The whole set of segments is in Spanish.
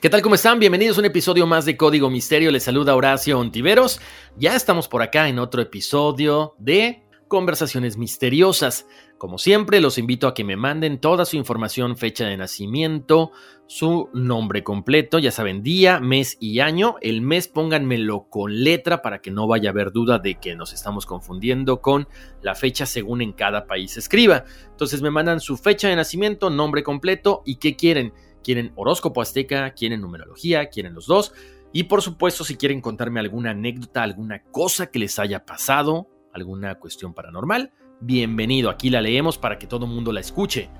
¿Qué tal? ¿Cómo están? Bienvenidos a un episodio más de Código Misterio. Les saluda Horacio Ontiveros. Ya estamos por acá en otro episodio de Conversaciones Misteriosas. Como siempre, los invito a que me manden toda su información, fecha de nacimiento, su nombre completo, ya saben, día, mes y año. El mes pónganmelo con letra para que no vaya a haber duda de que nos estamos confundiendo con la fecha según en cada país escriba. Entonces me mandan su fecha de nacimiento, nombre completo y qué quieren quieren horóscopo azteca, quieren numerología, quieren los dos. Y por supuesto, si quieren contarme alguna anécdota, alguna cosa que les haya pasado, alguna cuestión paranormal, bienvenido, aquí la leemos para que todo el mundo la escuche.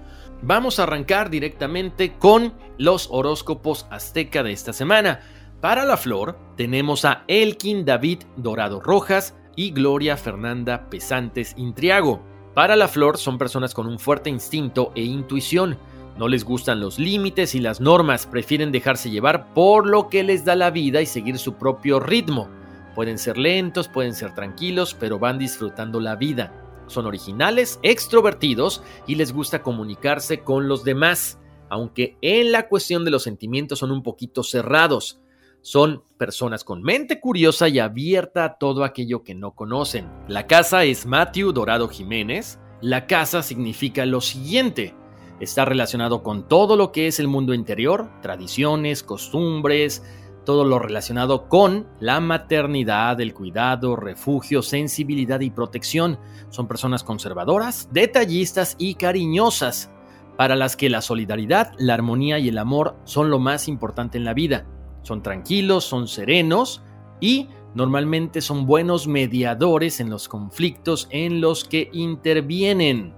Vamos a arrancar directamente con los horóscopos azteca de esta semana. Para la flor tenemos a Elkin David Dorado Rojas y Gloria Fernanda Pesantes Intriago. Para la flor son personas con un fuerte instinto e intuición no les gustan los límites y las normas, prefieren dejarse llevar por lo que les da la vida y seguir su propio ritmo. Pueden ser lentos, pueden ser tranquilos, pero van disfrutando la vida. Son originales, extrovertidos y les gusta comunicarse con los demás, aunque en la cuestión de los sentimientos son un poquito cerrados. Son personas con mente curiosa y abierta a todo aquello que no conocen. La casa es Matthew Dorado Jiménez. La casa significa lo siguiente Está relacionado con todo lo que es el mundo interior, tradiciones, costumbres, todo lo relacionado con la maternidad, el cuidado, refugio, sensibilidad y protección. Son personas conservadoras, detallistas y cariñosas, para las que la solidaridad, la armonía y el amor son lo más importante en la vida. Son tranquilos, son serenos y normalmente son buenos mediadores en los conflictos en los que intervienen.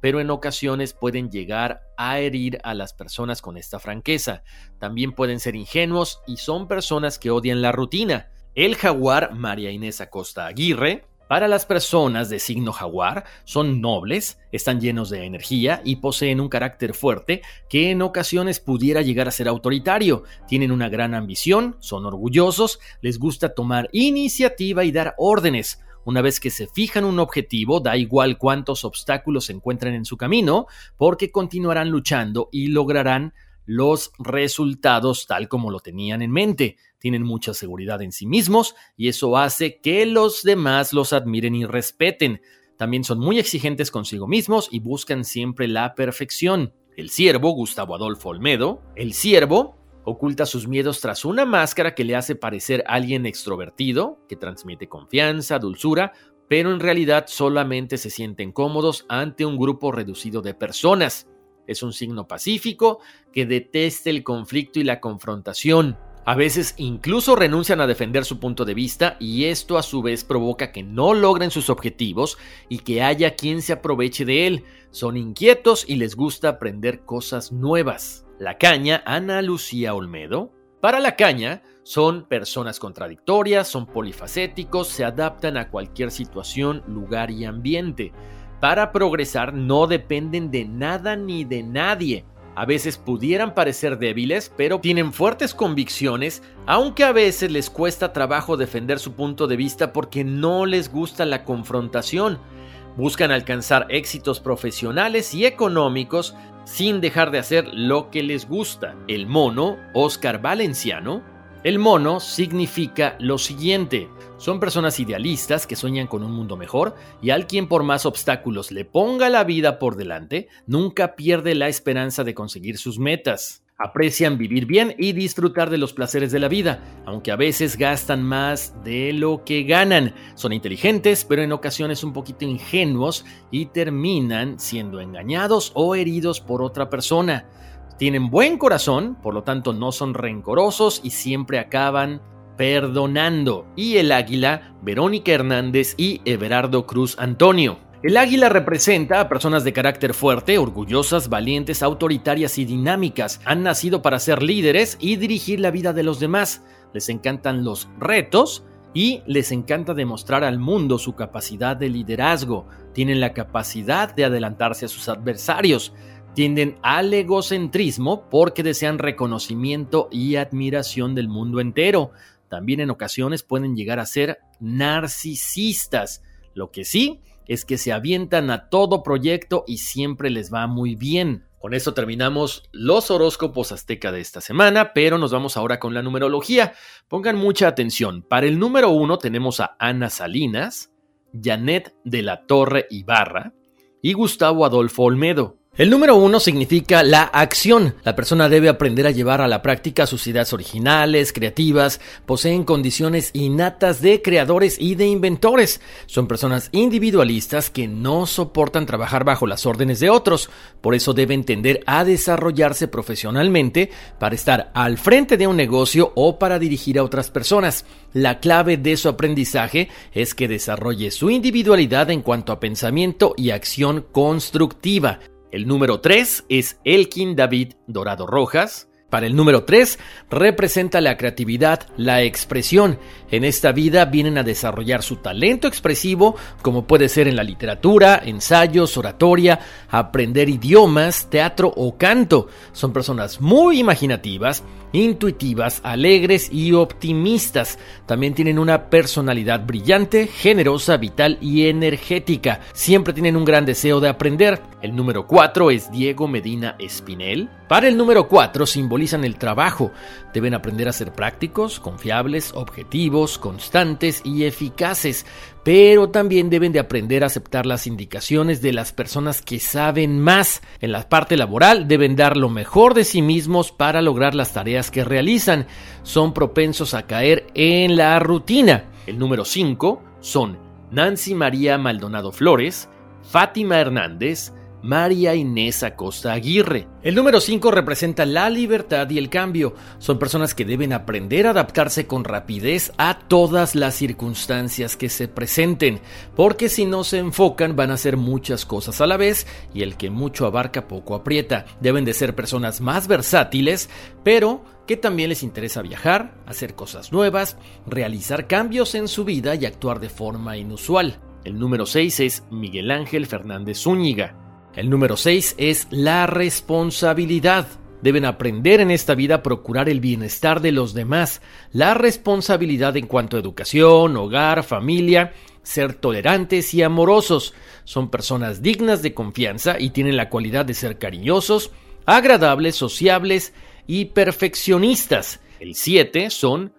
pero en ocasiones pueden llegar a herir a las personas con esta franqueza. También pueden ser ingenuos y son personas que odian la rutina. El jaguar María Inés Acosta Aguirre, para las personas de signo jaguar, son nobles, están llenos de energía y poseen un carácter fuerte que en ocasiones pudiera llegar a ser autoritario. Tienen una gran ambición, son orgullosos, les gusta tomar iniciativa y dar órdenes. Una vez que se fijan un objetivo, da igual cuántos obstáculos se encuentren en su camino, porque continuarán luchando y lograrán los resultados tal como lo tenían en mente. Tienen mucha seguridad en sí mismos y eso hace que los demás los admiren y respeten. También son muy exigentes consigo mismos y buscan siempre la perfección. El siervo, Gustavo Adolfo Olmedo, el siervo oculta sus miedos tras una máscara que le hace parecer alguien extrovertido, que transmite confianza, dulzura, pero en realidad solamente se sienten cómodos ante un grupo reducido de personas. Es un signo pacífico que detesta el conflicto y la confrontación. A veces incluso renuncian a defender su punto de vista y esto a su vez provoca que no logren sus objetivos y que haya quien se aproveche de él. Son inquietos y les gusta aprender cosas nuevas. La caña, Ana Lucía Olmedo. Para la caña, son personas contradictorias, son polifacéticos, se adaptan a cualquier situación, lugar y ambiente. Para progresar no dependen de nada ni de nadie. A veces pudieran parecer débiles, pero tienen fuertes convicciones, aunque a veces les cuesta trabajo defender su punto de vista porque no les gusta la confrontación. Buscan alcanzar éxitos profesionales y económicos sin dejar de hacer lo que les gusta. El mono, Oscar Valenciano, el mono significa lo siguiente. Son personas idealistas que sueñan con un mundo mejor y al quien por más obstáculos le ponga la vida por delante, nunca pierde la esperanza de conseguir sus metas. Aprecian vivir bien y disfrutar de los placeres de la vida, aunque a veces gastan más de lo que ganan. Son inteligentes, pero en ocasiones un poquito ingenuos y terminan siendo engañados o heridos por otra persona. Tienen buen corazón, por lo tanto no son rencorosos y siempre acaban perdonando. Y el águila, Verónica Hernández y Everardo Cruz Antonio. El águila representa a personas de carácter fuerte, orgullosas, valientes, autoritarias y dinámicas. Han nacido para ser líderes y dirigir la vida de los demás. Les encantan los retos y les encanta demostrar al mundo su capacidad de liderazgo. Tienen la capacidad de adelantarse a sus adversarios. Tienden al egocentrismo porque desean reconocimiento y admiración del mundo entero. También en ocasiones pueden llegar a ser narcisistas. Lo que sí es que se avientan a todo proyecto y siempre les va muy bien. Con esto terminamos los horóscopos azteca de esta semana, pero nos vamos ahora con la numerología. Pongan mucha atención. Para el número uno tenemos a Ana Salinas, Janet de la Torre Ibarra y Gustavo Adolfo Olmedo. El número uno significa la acción. La persona debe aprender a llevar a la práctica sus ideas originales, creativas, poseen condiciones innatas de creadores y de inventores. Son personas individualistas que no soportan trabajar bajo las órdenes de otros, por eso deben tender a desarrollarse profesionalmente para estar al frente de un negocio o para dirigir a otras personas. La clave de su aprendizaje es que desarrolle su individualidad en cuanto a pensamiento y acción constructiva. El número 3 es Elkin David Dorado Rojas. Para el número 3 representa la creatividad, la expresión. En esta vida vienen a desarrollar su talento expresivo, como puede ser en la literatura, ensayos, oratoria, aprender idiomas, teatro o canto. Son personas muy imaginativas, intuitivas, alegres y optimistas. También tienen una personalidad brillante, generosa, vital y energética. Siempre tienen un gran deseo de aprender. El número 4 es Diego Medina Espinel. Para el número 4 simbolizan el trabajo. Deben aprender a ser prácticos, confiables, objetivos, constantes y eficaces pero también deben de aprender a aceptar las indicaciones de las personas que saben más. En la parte laboral deben dar lo mejor de sí mismos para lograr las tareas que realizan. Son propensos a caer en la rutina. El número 5 son Nancy María Maldonado Flores, Fátima Hernández, María Inés Acosta Aguirre. El número 5 representa la libertad y el cambio. Son personas que deben aprender a adaptarse con rapidez a todas las circunstancias que se presenten, porque si no se enfocan van a hacer muchas cosas a la vez y el que mucho abarca poco aprieta. Deben de ser personas más versátiles, pero que también les interesa viajar, hacer cosas nuevas, realizar cambios en su vida y actuar de forma inusual. El número 6 es Miguel Ángel Fernández Zúñiga. El número 6 es la responsabilidad. Deben aprender en esta vida a procurar el bienestar de los demás, la responsabilidad en cuanto a educación, hogar, familia, ser tolerantes y amorosos. Son personas dignas de confianza y tienen la cualidad de ser cariñosos, agradables, sociables y perfeccionistas. El 7 son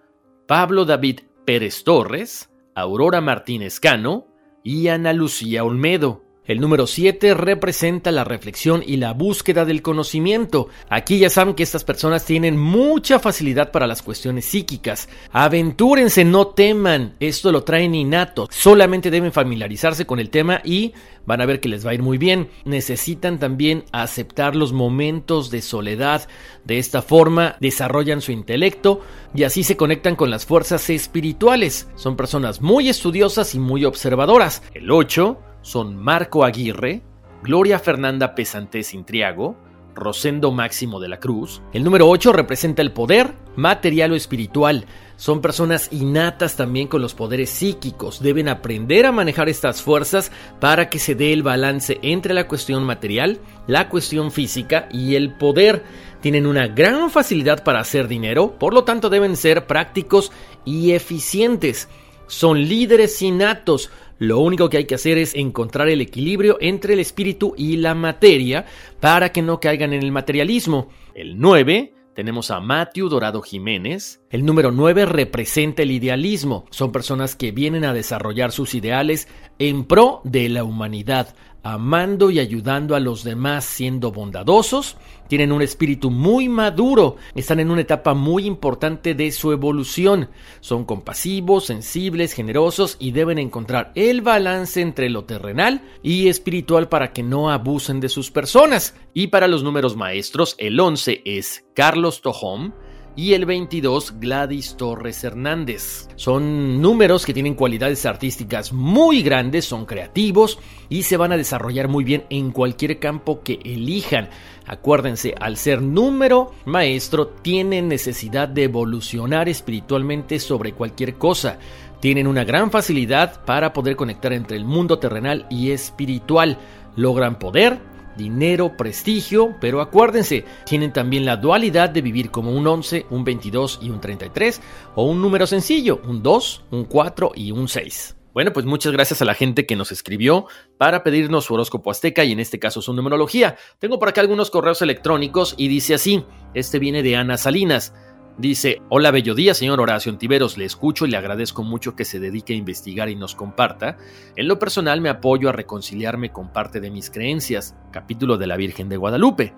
Pablo David Pérez Torres, Aurora Martínez Cano y Ana Lucía Olmedo. El número 7 representa la reflexión y la búsqueda del conocimiento. Aquí ya saben que estas personas tienen mucha facilidad para las cuestiones psíquicas. Aventúrense, no teman. Esto lo traen innato. Solamente deben familiarizarse con el tema y van a ver que les va a ir muy bien. Necesitan también aceptar los momentos de soledad. De esta forma desarrollan su intelecto y así se conectan con las fuerzas espirituales. Son personas muy estudiosas y muy observadoras. El 8 son Marco Aguirre, Gloria Fernanda Pesantes Intriago, Rosendo Máximo de la Cruz. El número 8 representa el poder material o espiritual. Son personas innatas también con los poderes psíquicos. Deben aprender a manejar estas fuerzas para que se dé el balance entre la cuestión material, la cuestión física y el poder. Tienen una gran facilidad para hacer dinero, por lo tanto deben ser prácticos y eficientes. Son líderes innatos, Lo único que hay que hacer es encontrar el equilibrio entre el espíritu y la materia para que no caigan en el materialismo. El 9 tenemos a Matthew Dorado Jiménez. El número 9 representa el idealismo. Son personas que vienen a desarrollar sus ideales en pro de la humanidad amando y ayudando a los demás, siendo bondadosos, tienen un espíritu muy maduro, están en una etapa muy importante de su evolución, son compasivos, sensibles, generosos y deben encontrar el balance entre lo terrenal y espiritual para que no abusen de sus personas. Y para los números maestros, el 11 es Carlos Tojón, y el 22 Gladys Torres Hernández. Son números que tienen cualidades artísticas muy grandes, son creativos y se van a desarrollar muy bien en cualquier campo que elijan. Acuérdense, al ser número maestro, tienen necesidad de evolucionar espiritualmente sobre cualquier cosa. Tienen una gran facilidad para poder conectar entre el mundo terrenal y espiritual. Logran poder, dinero, prestigio, pero acuérdense, tienen también la dualidad de vivir como un 11, un 22 y un 33, o un número sencillo, un 2, un 4 y un 6. Bueno, pues muchas gracias a la gente que nos escribió para pedirnos su horóscopo azteca y en este caso su numerología. Tengo por acá algunos correos electrónicos y dice así, este viene de Ana Salinas. Dice, hola bello día, señor Horacio Antiveros, le escucho y le agradezco mucho que se dedique a investigar y nos comparta. En lo personal me apoyo a reconciliarme con parte de mis creencias, capítulo de la Virgen de Guadalupe.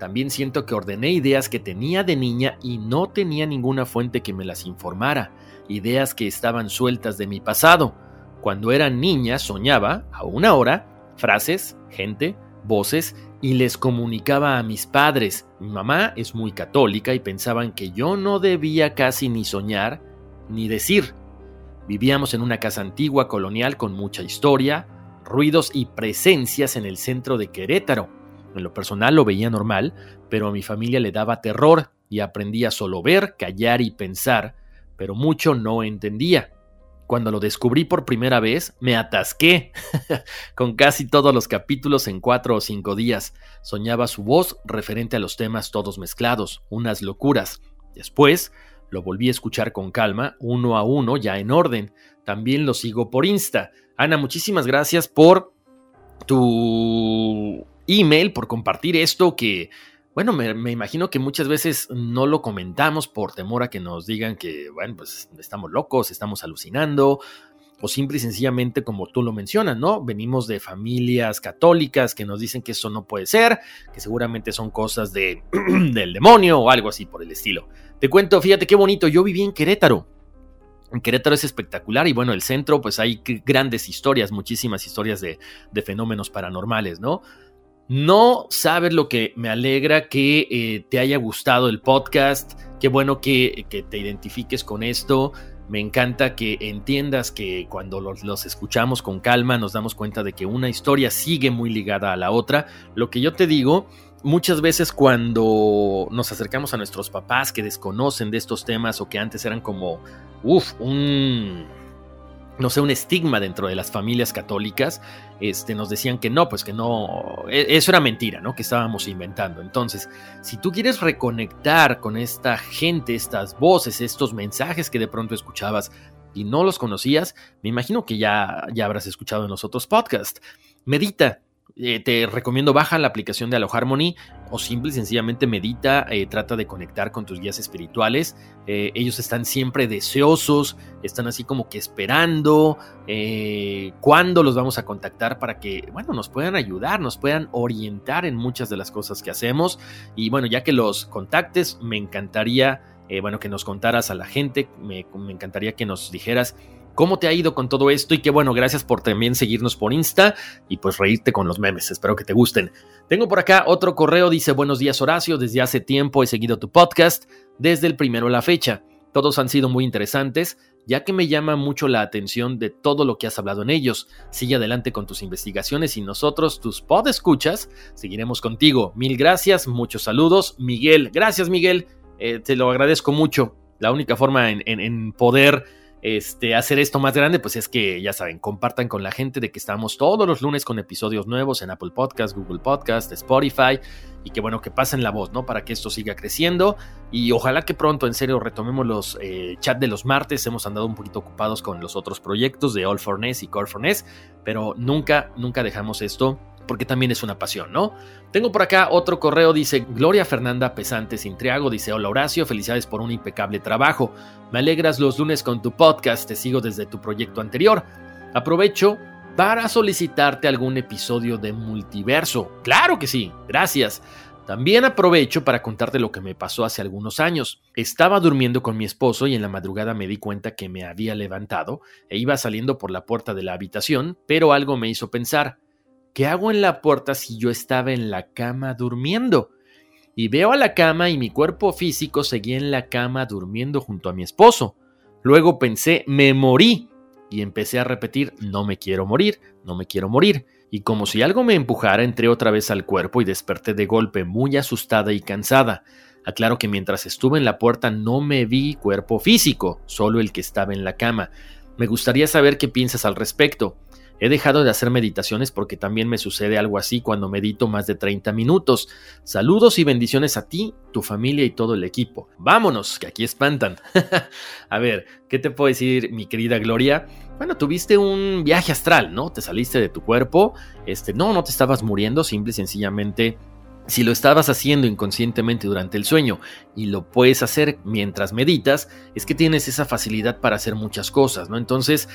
También siento que ordené ideas que tenía de niña y no tenía ninguna fuente que me las informara, ideas que estaban sueltas de mi pasado. Cuando era niña soñaba, aún ahora, frases, gente, voces y les comunicaba a mis padres. Mi mamá es muy católica y pensaban que yo no debía casi ni soñar ni decir. Vivíamos en una casa antigua colonial con mucha historia, ruidos y presencias en el centro de Querétaro. En lo personal lo veía normal, pero a mi familia le daba terror y aprendía solo ver, callar y pensar, pero mucho no entendía. Cuando lo descubrí por primera vez, me atasqué con casi todos los capítulos en cuatro o cinco días. Soñaba su voz referente a los temas todos mezclados, unas locuras. Después, lo volví a escuchar con calma, uno a uno, ya en orden. También lo sigo por Insta. Ana, muchísimas gracias por tu email, por compartir esto que bueno, me, imagino que muchas veces no lo comentamos por temor a que nos digan que, bueno, pues estamos locos, estamos alucinando, o simple y sencillamente como tú lo mencionas, ¿no? Venimos de familias católicas que nos dicen que eso no puede ser, que seguramente son cosas de, del demonio o algo así por el estilo. Te cuento, fíjate qué bonito, yo viví en Querétaro. En Querétaro es espectacular y bueno, el centro pues hay grandes historias, muchísimas historias de, de fenómenos paranormales, ¿no? No sabes lo que me alegra que eh, te haya gustado el podcast. Qué bueno que, te identifiques con esto. Me encanta que entiendas que cuando los, los, escuchamos con calma nos damos cuenta de que una historia sigue muy ligada a la otra. Lo que yo te digo, muchas veces cuando nos acercamos a nuestros papás que desconocen de estos temas o que antes eran como, uff, un no sé, un estigma dentro de las familias católicas, este, nos decían que no, pues que no, e, eso era mentira, ¿no? Que estábamos inventando. Entonces, si tú quieres reconectar con esta gente, estas voces, estos mensajes que de pronto escuchabas y no los conocías, me imagino que ya, ya habrás escuchado en los otros podcasts. Medita, eh, te recomiendo baja la aplicación de Harmony o simple y sencillamente medita, eh, trata de conectar con tus guías espirituales. Eh, ellos están siempre deseosos, están así como que esperando cuándo los vamos a contactar para que, bueno, nos puedan ayudar, nos puedan orientar en muchas de las cosas que hacemos. Y bueno, ya que los contactes, me encantaría, bueno, que nos contaras a la gente, me encantaría que nos dijeras cómo te ha ido con todo esto y que bueno, gracias por también seguirnos por Insta y pues reírte con los memes, espero que te gusten. Tengo por acá otro correo, dice buenos días Horacio, desde hace tiempo he seguido tu podcast, desde el primero a la fecha. Todos han sido muy interesantes, ya que me llama mucho la atención de todo lo que has hablado en ellos. Sigue adelante con tus investigaciones y nosotros, tus pod escuchas, seguiremos contigo. Mil gracias, muchos saludos. Miguel, gracias Miguel, eh, te lo agradezco mucho. La única forma en poder este, hacer esto más grande, pues es que ya saben, compartan con la gente de que estamos todos los lunes con episodios nuevos en Apple Podcast, Google Podcast, Spotify y que bueno, que pasen la voz, ¿no? Para que esto siga creciendo y ojalá que pronto, en serio, retomemos los eh, chat de los martes. Hemos andado un poquito ocupados con los otros proyectos de All for Ness y Core for Ness, pero nunca, nunca dejamos esto porque también es una pasión, ¿no? Tengo por acá otro correo, dice Gloria Fernanda Pesante Sintriago, dice hola Horacio, felicidades por un impecable trabajo, me alegras los lunes con tu podcast, te sigo desde tu proyecto anterior, aprovecho para solicitarte algún episodio de multiverso, claro que sí, gracias. También aprovecho para contarte lo que me pasó hace algunos años. Estaba durmiendo con mi esposo y en la madrugada me di cuenta que me había levantado e iba saliendo por la puerta de la habitación, pero algo me hizo pensar, ¿qué hago en la puerta si yo estaba en la cama durmiendo? Y veo a la cama y mi cuerpo físico seguía en la cama durmiendo junto a mi esposo. Luego pensé, me morí. Y empecé a repetir, no me quiero morir, no me quiero morir. Y como si algo me empujara, entré otra vez al cuerpo y desperté de golpe, muy asustada y cansada. Aclaro que mientras estuve en la puerta no me vi cuerpo físico, solo el que estaba en la cama. Me gustaría saber qué piensas al respecto. He dejado de hacer meditaciones porque también me sucede algo así cuando medito más de 30 minutos. Saludos y bendiciones a ti, tu familia y todo el equipo. Vámonos, que aquí espantan. a ver, ¿qué te puedo decir, mi querida Gloria? Bueno, tuviste un viaje astral, ¿no? Te saliste de tu cuerpo. Este, no, no te estabas muriendo, simple y sencillamente si lo estabas haciendo inconscientemente durante el sueño y lo puedes hacer mientras meditas, es que tienes esa facilidad para hacer muchas cosas, ¿no? Entonces,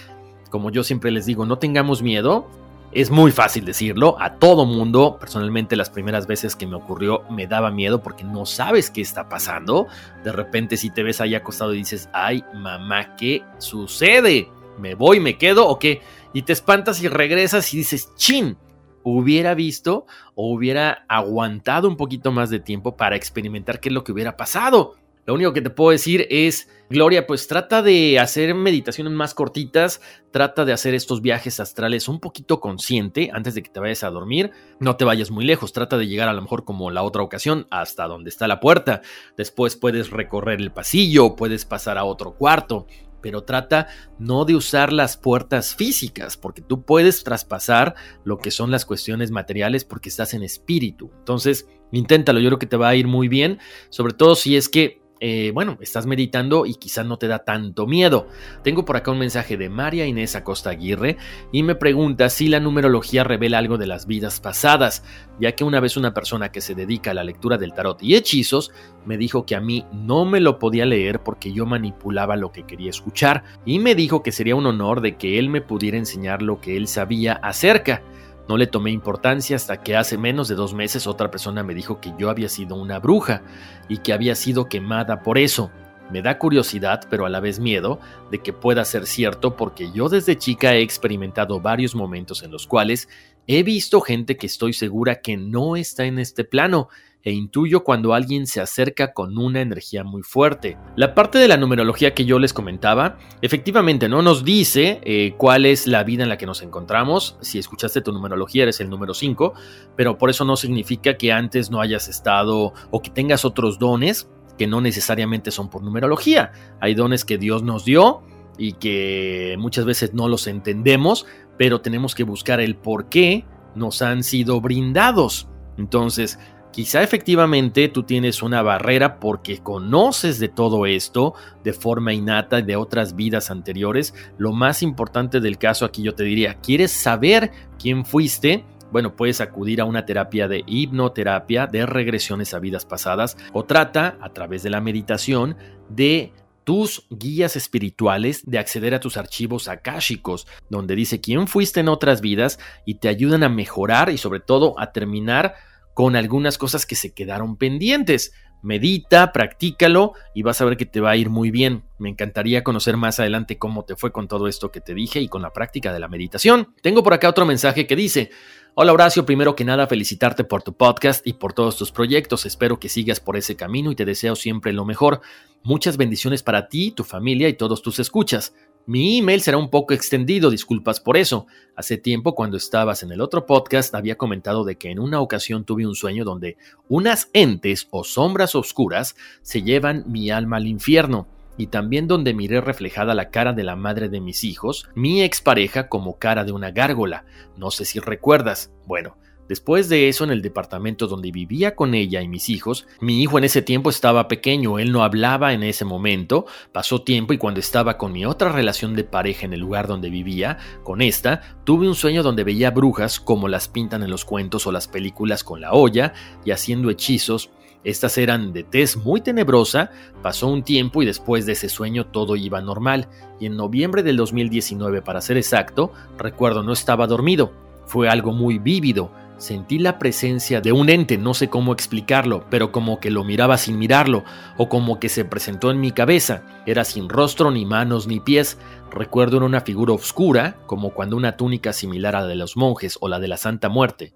como yo siempre les digo, no tengamos miedo. Es muy fácil decirlo, a todo mundo, personalmente las primeras veces que me ocurrió me daba miedo porque no sabes qué está pasando. De repente si te ves ahí acostado y dices, ay mamá, ¿qué sucede? ¿Me voy, me quedo o qué? Y te espantas y regresas y dices, chin, hubiera visto o hubiera aguantado un poquito más de tiempo para experimentar qué es lo que hubiera pasado. Lo único que te puedo decir es, Gloria, pues trata de hacer meditaciones más cortitas, trata de hacer estos viajes astrales un poquito consciente antes de que te vayas a dormir. No te vayas muy lejos, trata de llegar a lo mejor como la otra ocasión hasta donde está la puerta. Después puedes recorrer el pasillo, puedes pasar a otro cuarto, pero trata no de usar las puertas físicas, porque tú puedes traspasar lo que son las cuestiones materiales porque estás en espíritu. Entonces, inténtalo, yo creo que te va a ir muy bien, sobre todo si es que eh, bueno, estás meditando y quizá no te da tanto miedo. Tengo por acá un mensaje de María Inés Acosta Aguirre y me pregunta si la numerología revela algo de las vidas pasadas, ya que una vez una persona que se dedica a la lectura del tarot y hechizos me dijo que a mí no me lo podía leer porque yo manipulaba lo que quería escuchar y me dijo que sería un honor de que él me pudiera enseñar lo que él sabía acerca. No le tomé importancia hasta que hace menos de dos meses otra persona me dijo que yo había sido una bruja y que había sido quemada por eso. Me da curiosidad, pero a la vez miedo, de que pueda ser cierto porque yo desde chica he experimentado varios momentos en los cuales he visto gente que estoy segura que no está en este plano e intuyo cuando alguien se acerca con una energía muy fuerte. La parte de la numerología que yo les comentaba, efectivamente no nos dice eh, cuál es la vida en la que nos encontramos. Si escuchaste tu numerología eres el número 5, pero por eso no significa que antes no hayas estado o que tengas otros dones que no necesariamente son por numerología. Hay dones que Dios nos dio y que muchas veces no los entendemos, pero tenemos que buscar el por qué nos han sido brindados. Entonces, Quizá efectivamente tú tienes una barrera porque conoces de todo esto de forma innata de otras vidas anteriores. Lo más importante del caso aquí yo te diría, ¿quieres saber quién fuiste? Bueno, puedes acudir a una terapia de hipnoterapia de regresiones a vidas pasadas o trata a través de la meditación de tus guías espirituales de acceder a tus archivos akáshicos, donde dice quién fuiste en otras vidas y te ayudan a mejorar y sobre todo a terminar con algunas cosas que se quedaron pendientes. Medita, practícalo y vas a ver que te va a ir muy bien. Me encantaría conocer más adelante cómo te fue con todo esto que te dije y con la práctica de la meditación. Tengo por acá otro mensaje que dice, Hola Horacio, primero que nada felicitarte por tu podcast y por todos tus proyectos. Espero que sigas por ese camino y te deseo siempre lo mejor. Muchas bendiciones para ti, tu familia y todos tus escuchas. Mi email será un poco extendido, disculpas por eso. Hace tiempo, cuando estabas en el otro podcast, había comentado de que en una ocasión tuve un sueño donde unas entes o sombras oscuras se llevan mi alma al infierno. y también donde miré reflejada la cara de la madre de mis hijos, mi expareja como cara de una gárgola. No sé si recuerdas. Bueno, Después de eso, en el departamento donde vivía con ella y mis hijos, mi hijo en ese tiempo estaba pequeño, él no hablaba en ese momento, pasó tiempo y cuando estaba con mi otra relación de pareja en el lugar donde vivía, con esta, tuve un sueño donde veía brujas como las pintan en los cuentos o las películas con la olla y haciendo hechizos. Estas eran de tez muy tenebrosa, pasó un tiempo y después de ese sueño todo iba normal, y en noviembre del 2019 para ser exacto, recuerdo no estaba dormido, fue algo muy vívido, Sentí la presencia de un ente, no sé cómo explicarlo, pero como que lo miraba sin mirarlo, o como que se presentó en mi cabeza. Era sin rostro, ni manos, ni pies. Recuerdo en una figura oscura, como cuando una túnica similar a la de los monjes o la de la Santa Muerte.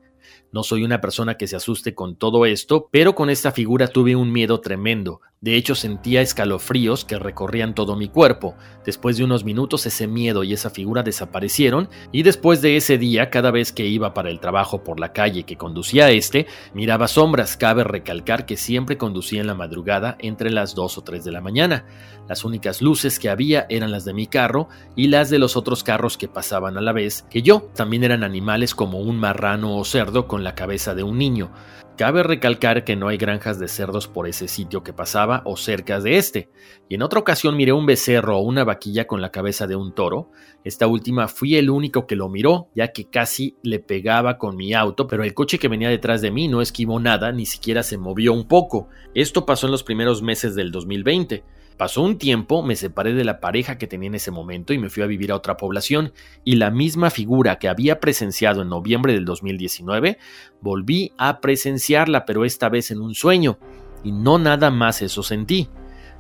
No soy una persona que se asuste con todo esto, pero con esta figura tuve un miedo tremendo. De hecho sentía escalofríos que recorrían todo mi cuerpo. Después de unos minutos ese miedo y esa figura desaparecieron y después de ese día cada vez que iba para el trabajo por la calle que conducía a este, miraba sombras. Cabe recalcar que siempre conducía en la madrugada entre las 2 o 3 de la mañana. Las únicas luces que había eran las de mi carro y las de los otros carros que pasaban a la vez que yo. También eran animales como un marrano o cerdo con la cabeza de un niño. Cabe recalcar que no hay granjas de cerdos por ese sitio que pasaba o cerca de este, y en otra ocasión miré un becerro o una vaquilla con la cabeza de un toro. Esta última fui el único que lo miró, ya que casi le pegaba con mi auto, pero el coche que venía detrás de mí no esquivó nada, ni siquiera se movió un poco. Esto pasó en los primeros meses del 2020. Pasó un tiempo, me separé de la pareja que tenía en ese momento y me fui a vivir a otra población, y la misma figura que había presenciado en noviembre del 2019, volví a presenciarla, pero esta vez en un sueño, y no nada más eso sentí.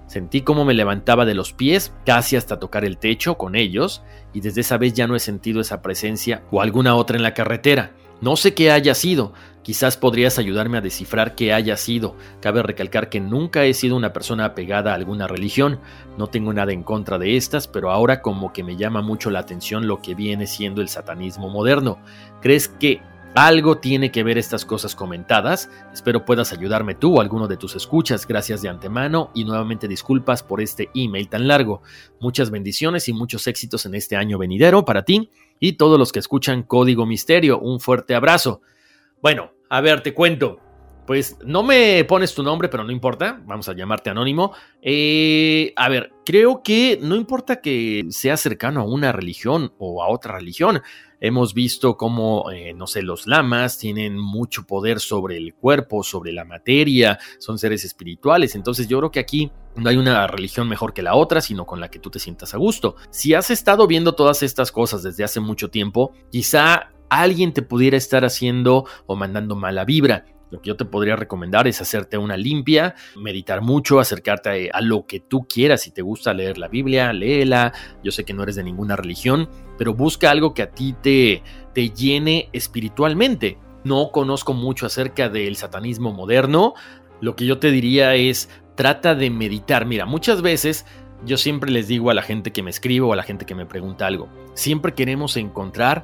Sentí cómo me levantaba de los pies, casi hasta tocar el techo con ellos, y desde esa vez ya no he sentido esa presencia o alguna otra en la carretera. No sé qué haya sido, quizás podrías ayudarme a descifrar qué haya sido. Cabe recalcar que nunca he sido una persona apegada a alguna religión, no tengo nada en contra de estas, pero ahora como que me llama mucho la atención lo que viene siendo el satanismo moderno. ¿Crees que algo tiene que ver estas cosas comentadas. Espero puedas ayudarme tú o alguno de tus escuchas. Gracias de antemano y nuevamente disculpas por este email tan largo. Muchas bendiciones y muchos éxitos en este año venidero para ti y todos los que escuchan Código Misterio. Un fuerte abrazo. Bueno, a ver, te cuento. Pues no me pones tu nombre, pero no importa, vamos a llamarte anónimo. Eh, a ver, creo que no importa que sea cercano a una religión o a otra religión. Hemos visto cómo, eh, no sé, los lamas tienen mucho poder sobre el cuerpo, sobre la materia, son seres espirituales. Entonces yo creo que aquí no hay una religión mejor que la otra, sino con la que tú te sientas a gusto. Si has estado viendo todas estas cosas desde hace mucho tiempo, quizá alguien te pudiera estar haciendo o mandando mala vibra. Lo que yo te podría recomendar es hacerte una limpia, meditar mucho, acercarte a, lo que tú quieras. Si te gusta leer la Biblia, léela. Yo sé que no eres de ninguna religión, pero busca algo que a ti te, te llene espiritualmente. No conozco mucho acerca del satanismo moderno. Lo que yo te diría es, trata de meditar. Mira, muchas veces yo siempre les digo a la gente que me escribe o a la gente que me pregunta algo, siempre queremos encontrar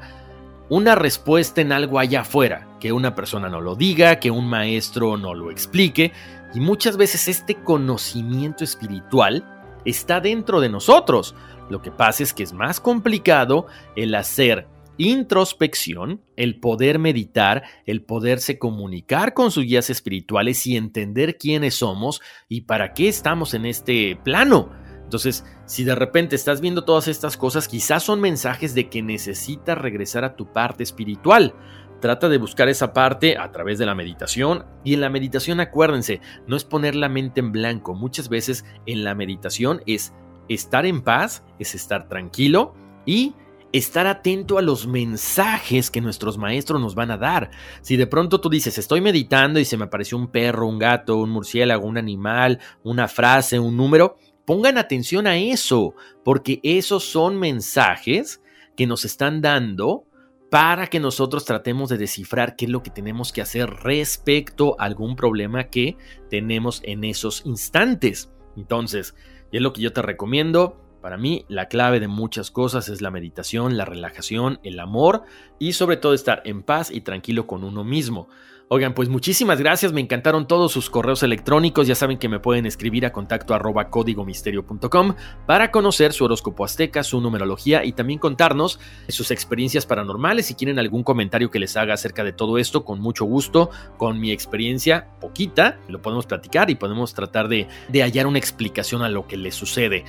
una respuesta en algo allá afuera, que una persona no lo diga, que un maestro no lo explique, y muchas veces este conocimiento espiritual está dentro de nosotros. Lo que pasa es que es más complicado el hacer introspección, el poder meditar, el poderse comunicar con sus guías espirituales y entender quiénes somos y para qué estamos en este plano. Entonces, si de repente estás viendo todas estas cosas, quizás son mensajes de que necesitas regresar a tu parte espiritual. Trata de buscar esa parte a través de la meditación. Y en la meditación, acuérdense, no es poner la mente en blanco. Muchas veces en la meditación es estar en paz, es estar tranquilo y estar atento a los mensajes que nuestros maestros nos van a dar. Si de pronto tú dices, estoy meditando y se me apareció un perro, un gato, un murciélago, un animal, una frase, un número, Pongan atención a eso, porque esos son mensajes que nos están dando para que nosotros tratemos de descifrar qué es lo que tenemos que hacer respecto a algún problema que tenemos en esos instantes. Entonces, es lo que yo te recomiendo. Para mí, la clave de muchas cosas es la meditación, la relajación, el amor y sobre todo estar en paz y tranquilo con uno mismo. Oigan, pues muchísimas gracias, me encantaron todos sus correos electrónicos, ya saben que me pueden escribir a contacto arroba códigomisterio.com para conocer su horóscopo azteca, su numerología y también contarnos sus experiencias paranormales. Si quieren algún comentario que les haga acerca de todo esto, con mucho gusto, con mi experiencia poquita, lo podemos platicar y podemos tratar de, de hallar una explicación a lo que les sucede.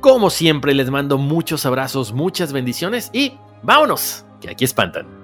Como siempre, les mando muchos abrazos, muchas bendiciones y vámonos, que aquí espantan.